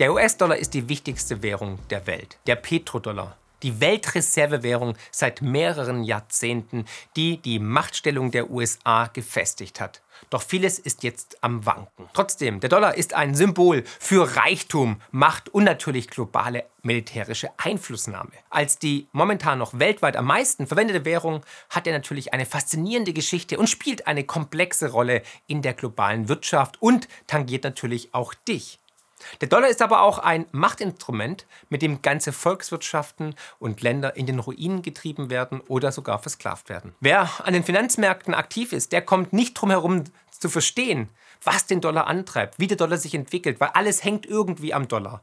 Der US-Dollar ist die wichtigste Währung der Welt, der Petrodollar die Weltreservewährung seit mehreren Jahrzehnten, die die Machtstellung der USA gefestigt hat. Doch vieles ist jetzt am Wanken. Trotzdem, der Dollar ist ein Symbol für Reichtum, Macht und natürlich globale militärische Einflussnahme. Als die momentan noch weltweit am meisten verwendete Währung hat er natürlich eine faszinierende Geschichte und spielt eine komplexe Rolle in der globalen Wirtschaft und tangiert natürlich auch dich. Der Dollar ist aber auch ein Machtinstrument, mit dem ganze Volkswirtschaften und Länder in den Ruinen getrieben werden oder sogar versklavt werden. Wer an den Finanzmärkten aktiv ist, der kommt nicht drum herum zu verstehen, was den Dollar antreibt, wie der Dollar sich entwickelt, weil alles hängt irgendwie am Dollar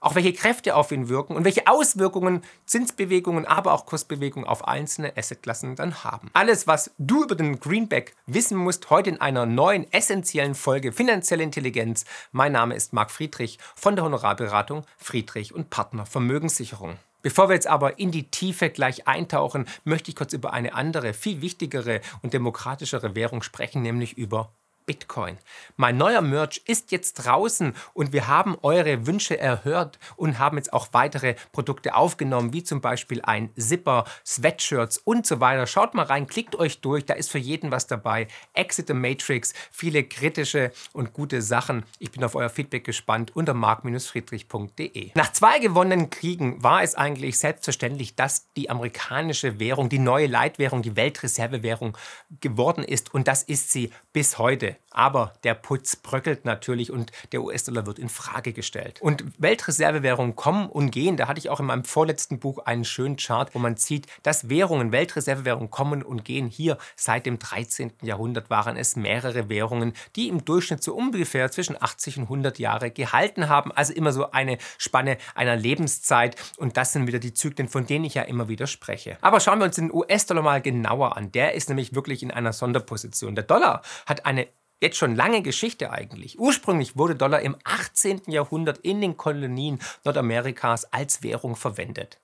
auch welche Kräfte auf ihn wirken und welche Auswirkungen Zinsbewegungen, aber auch Kursbewegungen auf einzelne Assetklassen dann haben. Alles, was du über den Greenback wissen musst, heute in einer neuen essentiellen Folge Finanzielle Intelligenz. Mein Name ist Marc Friedrich von der Honorarberatung Friedrich und Partner Vermögenssicherung. Bevor wir jetzt aber in die Tiefe gleich eintauchen, möchte ich kurz über eine andere, viel wichtigere und demokratischere Währung sprechen, nämlich über Bitcoin. Mein neuer Merch ist jetzt draußen und wir haben eure Wünsche erhört und haben jetzt auch weitere Produkte aufgenommen, wie zum Beispiel ein Zipper, Sweatshirts und so weiter. Schaut mal rein, klickt euch durch, da ist für jeden was dabei. Exit the Matrix, viele kritische und gute Sachen. Ich bin auf euer Feedback gespannt unter mark-friedrich.de. Nach zwei gewonnenen Kriegen war es eigentlich selbstverständlich, dass die amerikanische Währung, die neue Leitwährung, die Weltreservewährung geworden ist und das ist sie bis heute. Aber der Putz bröckelt natürlich und der US-Dollar wird in Frage gestellt. Und Weltreservewährungen kommen und gehen. Da hatte ich auch in meinem vorletzten Buch einen schönen Chart, wo man sieht, dass Währungen, Weltreservewährungen kommen und gehen. Hier seit dem 13. Jahrhundert waren es mehrere Währungen, die im Durchschnitt so ungefähr zwischen 80 und 100 Jahre gehalten haben. Also immer so eine Spanne einer Lebenszeit. Und das sind wieder die Zyklen, von denen ich ja immer wieder spreche. Aber schauen wir uns den US-Dollar mal genauer an. Der ist nämlich wirklich in einer Sonderposition. Der Dollar hat eine jetzt schon lange Geschichte eigentlich. Ursprünglich wurde Dollar im 18. Jahrhundert in den Kolonien Nordamerikas als Währung verwendet.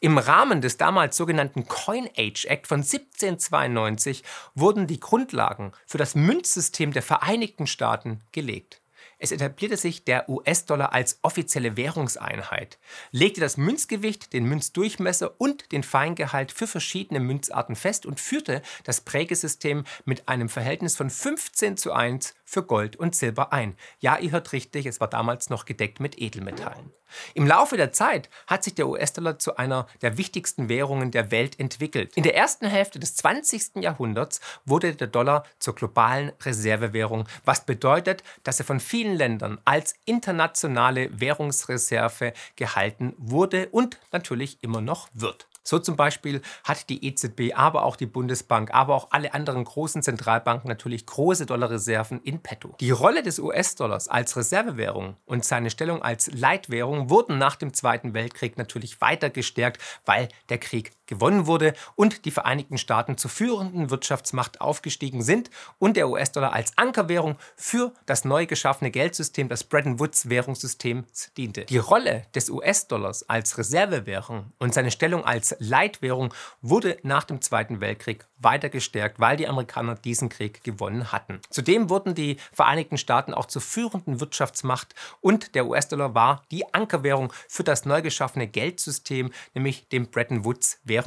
Im Rahmen des damals sogenannten Coin Age Act von 1792 wurden die Grundlagen für das Münzsystem der Vereinigten Staaten gelegt. Es etablierte sich der US-Dollar als offizielle Währungseinheit, legte das Münzgewicht, den Münzdurchmesser und den Feingehalt für verschiedene Münzarten fest und führte das Prägesystem mit einem Verhältnis von 15 zu 1 für Gold und Silber ein. Ja, ihr hört richtig, es war damals noch gedeckt mit Edelmetallen. Im Laufe der Zeit hat sich der US-Dollar zu einer der wichtigsten Währungen der Welt entwickelt. In der ersten Hälfte des 20. Jahrhunderts wurde der Dollar zur globalen Reservewährung, was bedeutet, dass er von vielen Ländern als internationale Währungsreserve gehalten wurde und natürlich immer noch wird. So zum Beispiel hat die EZB, aber auch die Bundesbank, aber auch alle anderen großen Zentralbanken natürlich große Dollarreserven in petto. Die Rolle des US-Dollars als Reservewährung und seine Stellung als Leitwährung wurden nach dem Zweiten Weltkrieg natürlich weiter gestärkt, weil der Krieg gewonnen wurde und die Vereinigten Staaten zur führenden Wirtschaftsmacht aufgestiegen sind und der US-Dollar als Ankerwährung für das neu geschaffene Geldsystem, das Bretton Woods Währungssystem, diente. Die Rolle des US-Dollars als Reservewährung und seine Stellung als Leitwährung wurde nach dem Zweiten Weltkrieg weiter gestärkt, weil die Amerikaner diesen Krieg gewonnen hatten. Zudem wurden die Vereinigten Staaten auch zur führenden Wirtschaftsmacht und der US-Dollar war die Ankerwährung für das neu geschaffene Geldsystem, nämlich dem Bretton Woods Währungssystem.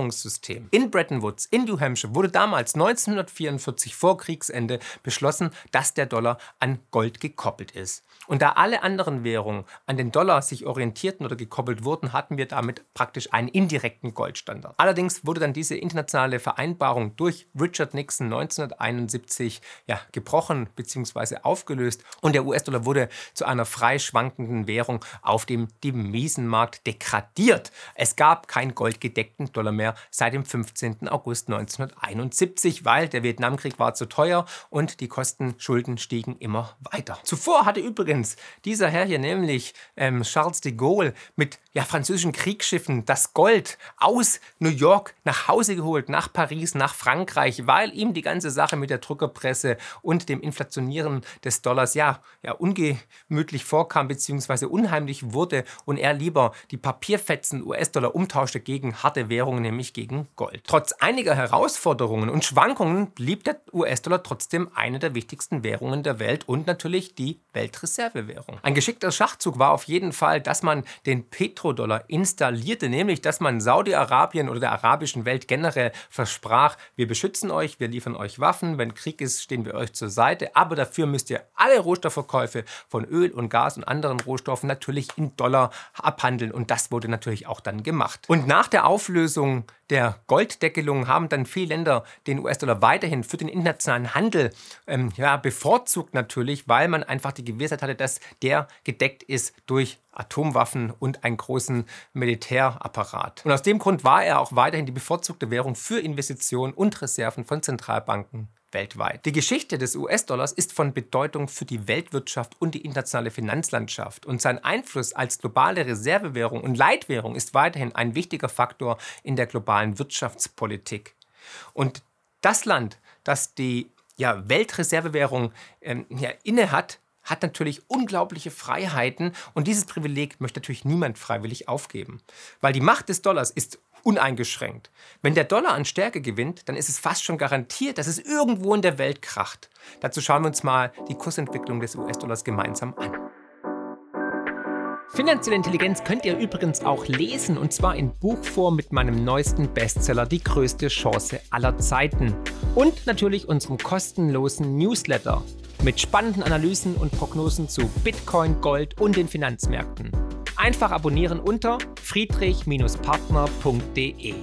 In Bretton Woods in New Hampshire wurde damals 1944 vor Kriegsende beschlossen, dass der Dollar an Gold gekoppelt ist. Und da alle anderen Währungen an den Dollar sich orientierten oder gekoppelt wurden, hatten wir damit praktisch einen indirekten Goldstandard. Allerdings wurde dann diese internationale Vereinbarung durch Richard Nixon 1971 ja, gebrochen bzw. aufgelöst und der US-Dollar wurde zu einer frei schwankenden Währung auf dem Devisenmarkt degradiert. Es gab keinen goldgedeckten Dollar mehr mehr seit dem 15. August 1971, weil der Vietnamkrieg war zu teuer und die Kostenschulden stiegen immer weiter. Zuvor hatte übrigens dieser Herr hier, nämlich ähm, Charles de Gaulle, mit ja, französischen Kriegsschiffen das Gold aus New York nach Hause geholt, nach Paris, nach Frankreich, weil ihm die ganze Sache mit der Druckerpresse und dem Inflationieren des Dollars ja, ja ungemütlich vorkam bzw. unheimlich wurde und er lieber die Papierfetzen US-Dollar umtauschte gegen harte Währungen, nämlich gegen Gold. Trotz einiger Herausforderungen und Schwankungen blieb der US-Dollar trotzdem eine der wichtigsten Währungen der Welt und natürlich die Weltreservewährung. Ein geschickter Schachzug war auf jeden Fall, dass man den Petrodollar installierte, nämlich dass man Saudi-Arabien oder der arabischen Welt generell versprach, wir beschützen euch, wir liefern euch Waffen, wenn Krieg ist, stehen wir euch zur Seite, aber dafür müsst ihr alle Rohstoffverkäufe von Öl und Gas und anderen Rohstoffen natürlich in Dollar abhandeln und das wurde natürlich auch dann gemacht. Und nach der Auflösung der Golddeckelung haben dann viele Länder den US-Dollar weiterhin für den internationalen Handel ähm, ja, bevorzugt natürlich, weil man einfach die Gewissheit hatte, dass der gedeckt ist durch Atomwaffen und einen großen Militärapparat. Und aus dem Grund war er auch weiterhin die bevorzugte Währung für Investitionen und Reserven von Zentralbanken weltweit. Die Geschichte des US-Dollars ist von Bedeutung für die Weltwirtschaft und die internationale Finanzlandschaft und sein Einfluss als globale Reservewährung und Leitwährung ist weiterhin ein wichtiger Faktor in der globalen Wirtschaftspolitik. Und das Land, das die ja, Weltreservewährung ähm, ja, innehat, hat natürlich unglaubliche Freiheiten und dieses Privileg möchte natürlich niemand freiwillig aufgeben. Weil die Macht des Dollars ist uneingeschränkt. Wenn der Dollar an Stärke gewinnt, dann ist es fast schon garantiert, dass es irgendwo in der Welt kracht. Dazu schauen wir uns mal die Kursentwicklung des US-Dollars gemeinsam an. Finanzielle Intelligenz könnt ihr übrigens auch lesen und zwar in Buchform mit meinem neuesten Bestseller Die größte Chance aller Zeiten und natürlich unserem kostenlosen Newsletter mit spannenden Analysen und Prognosen zu Bitcoin, Gold und den Finanzmärkten. Einfach abonnieren unter friedrich-partner.de.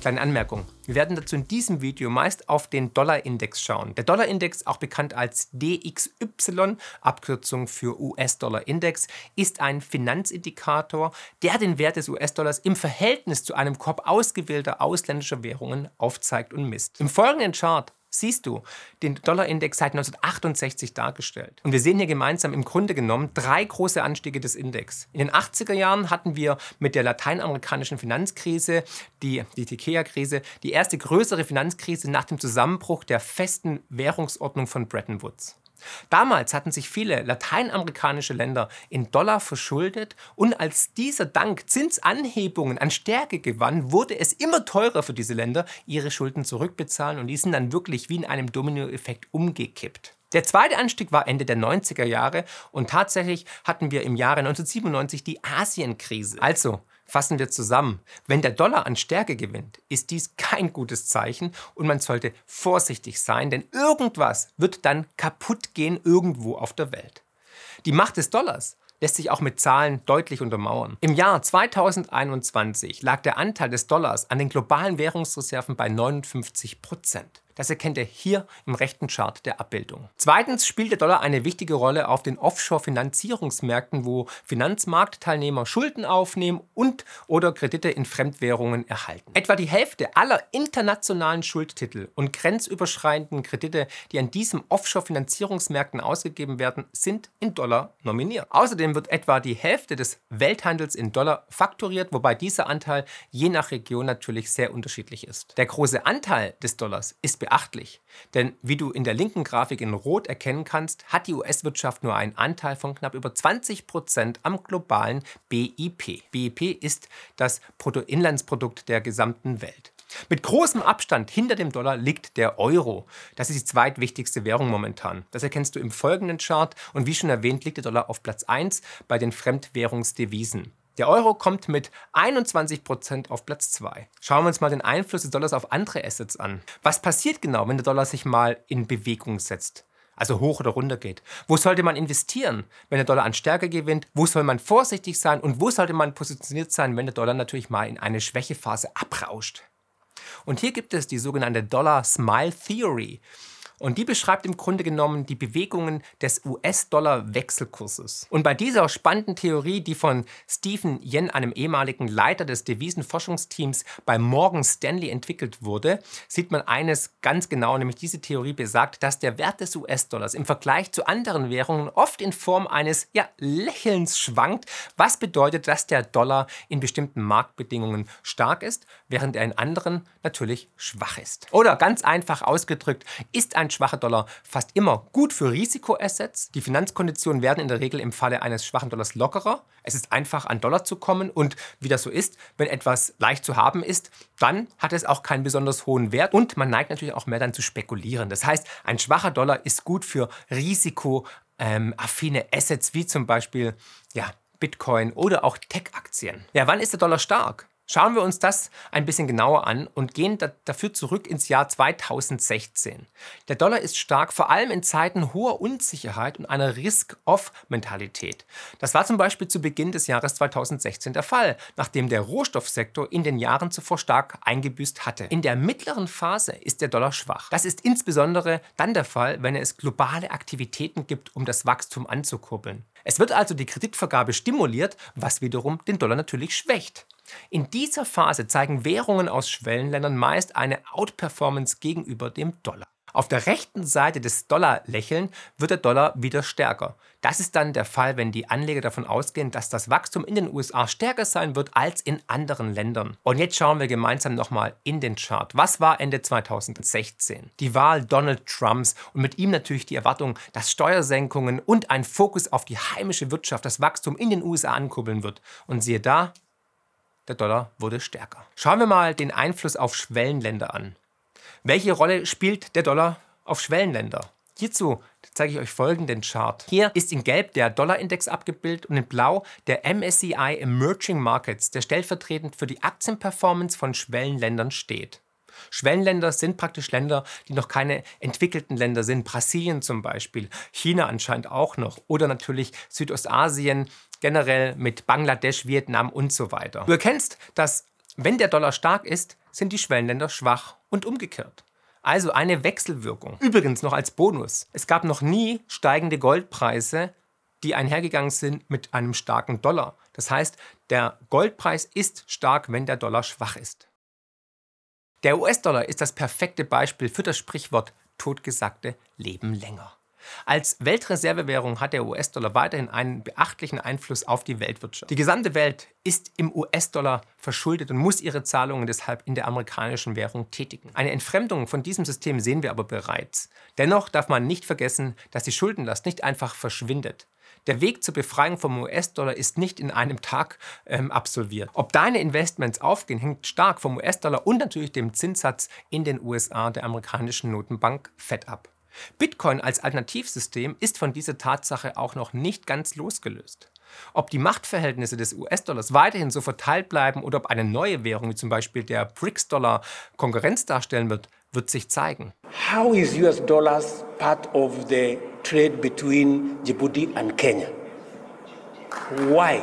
Kleine Anmerkung. Wir werden dazu in diesem Video meist auf den Dollarindex schauen. Der Dollarindex, auch bekannt als DXY, Abkürzung für US-Dollar-Index, ist ein Finanzindikator, der den Wert des US-Dollars im Verhältnis zu einem Korb ausgewählter ausländischer Währungen aufzeigt und misst. Im folgenden Chart siehst du den Dollarindex seit 1968 dargestellt. Und wir sehen hier gemeinsam im Grunde genommen drei große Anstiege des Index. In den 80er Jahren hatten wir mit der lateinamerikanischen Finanzkrise, die, die Tikea-Krise, die erste größere Finanzkrise nach dem Zusammenbruch der festen Währungsordnung von Bretton Woods. Damals hatten sich viele lateinamerikanische Länder in Dollar verschuldet und als dieser Dank Zinsanhebungen an Stärke gewann, wurde es immer teurer für diese Länder, ihre Schulden zurückbezahlen und die sind dann wirklich wie in einem Dominoeffekt umgekippt. Der zweite Anstieg war Ende der 90er Jahre und tatsächlich hatten wir im Jahre 1997 die Asienkrise. Also Fassen wir zusammen. Wenn der Dollar an Stärke gewinnt, ist dies kein gutes Zeichen und man sollte vorsichtig sein, denn irgendwas wird dann kaputt gehen irgendwo auf der Welt. Die Macht des Dollars lässt sich auch mit Zahlen deutlich untermauern. Im Jahr 2021 lag der Anteil des Dollars an den globalen Währungsreserven bei 59 Prozent. Das erkennt ihr hier im rechten Chart der Abbildung. Zweitens spielt der Dollar eine wichtige Rolle auf den Offshore-Finanzierungsmärkten, wo Finanzmarktteilnehmer Schulden aufnehmen und oder Kredite in Fremdwährungen erhalten. Etwa die Hälfte aller internationalen Schuldtitel und grenzüberschreitenden Kredite, die an diesen Offshore-Finanzierungsmärkten ausgegeben werden, sind in Dollar nominiert. Außerdem wird etwa die Hälfte des Welthandels in Dollar faktoriert, wobei dieser Anteil je nach Region natürlich sehr unterschiedlich ist. Der große Anteil des Dollars ist beachtlich. Denn wie du in der linken Grafik in Rot erkennen kannst, hat die US-Wirtschaft nur einen Anteil von knapp über 20 Prozent am globalen BIP. BIP ist das Bruttoinlandsprodukt der gesamten Welt. Mit großem Abstand hinter dem Dollar liegt der Euro. Das ist die zweitwichtigste Währung momentan. Das erkennst du im folgenden Chart und wie schon erwähnt liegt der Dollar auf Platz 1 bei den Fremdwährungsdevisen. Der Euro kommt mit 21% auf Platz 2. Schauen wir uns mal den Einfluss des Dollars auf andere Assets an. Was passiert genau, wenn der Dollar sich mal in Bewegung setzt? Also hoch oder runter geht. Wo sollte man investieren, wenn der Dollar an Stärke gewinnt? Wo soll man vorsichtig sein? Und wo sollte man positioniert sein, wenn der Dollar natürlich mal in eine Schwächephase abrauscht? Und hier gibt es die sogenannte Dollar Smile Theory. Und die beschreibt im Grunde genommen die Bewegungen des US-Dollar-Wechselkurses. Und bei dieser spannenden Theorie, die von Stephen Yen, einem ehemaligen Leiter des Devisenforschungsteams bei Morgan Stanley entwickelt wurde, sieht man eines ganz genau, nämlich diese Theorie besagt, dass der Wert des US-Dollars im Vergleich zu anderen Währungen oft in Form eines ja, Lächelns schwankt, was bedeutet, dass der Dollar in bestimmten Marktbedingungen stark ist, während er in anderen natürlich schwach ist. Oder ganz einfach ausgedrückt, ist ein schwacher Dollar fast immer gut für Risikoassets. Die Finanzkonditionen werden in der Regel im Falle eines schwachen Dollars lockerer. Es ist einfach an Dollar zu kommen und wie das so ist, wenn etwas leicht zu haben ist, dann hat es auch keinen besonders hohen Wert und man neigt natürlich auch mehr dann zu spekulieren. Das heißt, ein schwacher Dollar ist gut für risikoaffine ähm, Assets wie zum Beispiel ja, Bitcoin oder auch Tech-Aktien. Ja, wann ist der Dollar stark? Schauen wir uns das ein bisschen genauer an und gehen da dafür zurück ins Jahr 2016. Der Dollar ist stark, vor allem in Zeiten hoher Unsicherheit und einer Risk-Off-Mentalität. Das war zum Beispiel zu Beginn des Jahres 2016 der Fall, nachdem der Rohstoffsektor in den Jahren zuvor stark eingebüßt hatte. In der mittleren Phase ist der Dollar schwach. Das ist insbesondere dann der Fall, wenn es globale Aktivitäten gibt, um das Wachstum anzukurbeln. Es wird also die Kreditvergabe stimuliert, was wiederum den Dollar natürlich schwächt. In dieser Phase zeigen Währungen aus Schwellenländern meist eine Outperformance gegenüber dem Dollar. Auf der rechten Seite des Dollar-Lächeln wird der Dollar wieder stärker. Das ist dann der Fall, wenn die Anleger davon ausgehen, dass das Wachstum in den USA stärker sein wird als in anderen Ländern. Und jetzt schauen wir gemeinsam nochmal in den Chart. Was war Ende 2016? Die Wahl Donald Trumps und mit ihm natürlich die Erwartung, dass Steuersenkungen und ein Fokus auf die heimische Wirtschaft das Wachstum in den USA ankurbeln wird. Und siehe da, der Dollar wurde stärker. Schauen wir mal den Einfluss auf Schwellenländer an. Welche Rolle spielt der Dollar auf Schwellenländer? Hierzu zeige ich euch folgenden Chart. Hier ist in Gelb der Dollarindex abgebildet und in Blau der MSCI Emerging Markets, der stellvertretend für die Aktienperformance von Schwellenländern steht. Schwellenländer sind praktisch Länder, die noch keine entwickelten Länder sind. Brasilien zum Beispiel, China anscheinend auch noch oder natürlich Südostasien, generell mit Bangladesch, Vietnam und so weiter. Du erkennst, dass wenn der Dollar stark ist, sind die Schwellenländer schwach und umgekehrt. Also eine Wechselwirkung. Übrigens noch als Bonus. Es gab noch nie steigende Goldpreise, die einhergegangen sind mit einem starken Dollar. Das heißt, der Goldpreis ist stark, wenn der Dollar schwach ist. Der US-Dollar ist das perfekte Beispiel für das Sprichwort totgesagte Leben länger. Als Weltreservewährung hat der US-Dollar weiterhin einen beachtlichen Einfluss auf die Weltwirtschaft. Die gesamte Welt ist im US-Dollar verschuldet und muss ihre Zahlungen deshalb in der amerikanischen Währung tätigen. Eine Entfremdung von diesem System sehen wir aber bereits. Dennoch darf man nicht vergessen, dass die Schuldenlast nicht einfach verschwindet. Der Weg zur Befreiung vom US-Dollar ist nicht in einem Tag ähm, absolviert. Ob deine Investments aufgehen, hängt stark vom US-Dollar und natürlich dem Zinssatz in den USA der amerikanischen Notenbank Fed ab. Bitcoin als Alternativsystem ist von dieser Tatsache auch noch nicht ganz losgelöst. Ob die Machtverhältnisse des US-Dollars weiterhin so verteilt bleiben oder ob eine neue Währung wie zum Beispiel der BRICS-Dollar Konkurrenz darstellen wird, wird sich zeigen. How is US dollars part of the trade between Djibouti and Kenya? Why?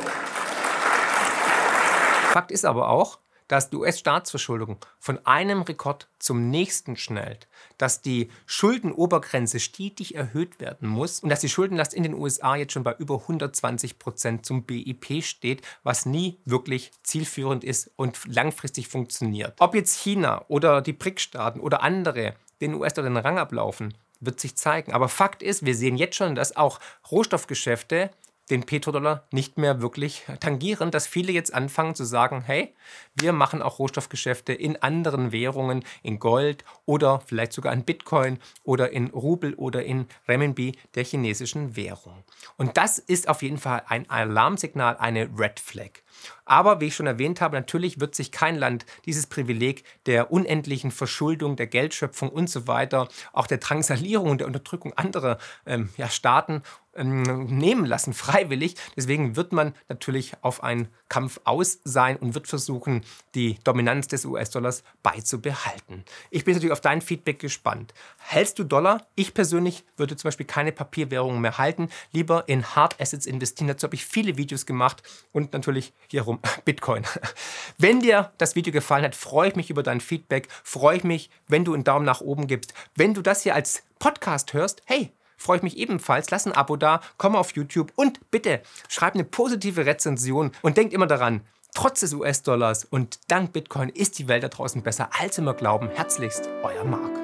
Fakt ist aber auch, dass die US-Staatsverschuldung von einem Rekord zum nächsten schnellt, dass die Schuldenobergrenze stetig erhöht werden muss und dass die Schuldenlast in den USA jetzt schon bei über 120 Prozent zum BIP steht, was nie wirklich zielführend ist und langfristig funktioniert. Ob jetzt China oder die BRIC-Staaten oder andere den US-Dollar den Rang ablaufen, wird sich zeigen. Aber Fakt ist, wir sehen jetzt schon, dass auch Rohstoffgeschäfte den Petrodollar nicht mehr wirklich tangieren, dass viele jetzt anfangen zu sagen, hey, wir machen auch Rohstoffgeschäfte in anderen Währungen, in Gold oder vielleicht sogar in Bitcoin oder in Rubel oder in Renminbi der chinesischen Währung. Und das ist auf jeden Fall ein Alarmsignal, eine Red Flag. Aber wie ich schon erwähnt habe, natürlich wird sich kein Land dieses Privileg der unendlichen Verschuldung, der Geldschöpfung und so weiter, auch der Drangsalierung und der Unterdrückung anderer ähm, ja, Staaten ähm, nehmen lassen, freiwillig. Deswegen wird man natürlich auf einen Kampf aus sein und wird versuchen, die Dominanz des US-Dollars beizubehalten. Ich bin natürlich auf dein Feedback gespannt. Hältst du Dollar? Ich persönlich würde zum Beispiel keine Papierwährungen mehr halten, lieber in Hard Assets investieren. Dazu habe ich viele Videos gemacht und natürlich hier rum, Bitcoin. Wenn dir das Video gefallen hat, freue ich mich über dein Feedback, freue ich mich, wenn du einen Daumen nach oben gibst. Wenn du das hier als Podcast hörst, hey, freue ich mich ebenfalls. Lass ein Abo da, komm auf YouTube und bitte schreib eine positive Rezension und denk immer daran, trotz des US-Dollars und dank Bitcoin ist die Welt da draußen besser, als immer glauben. Herzlichst, euer Marc.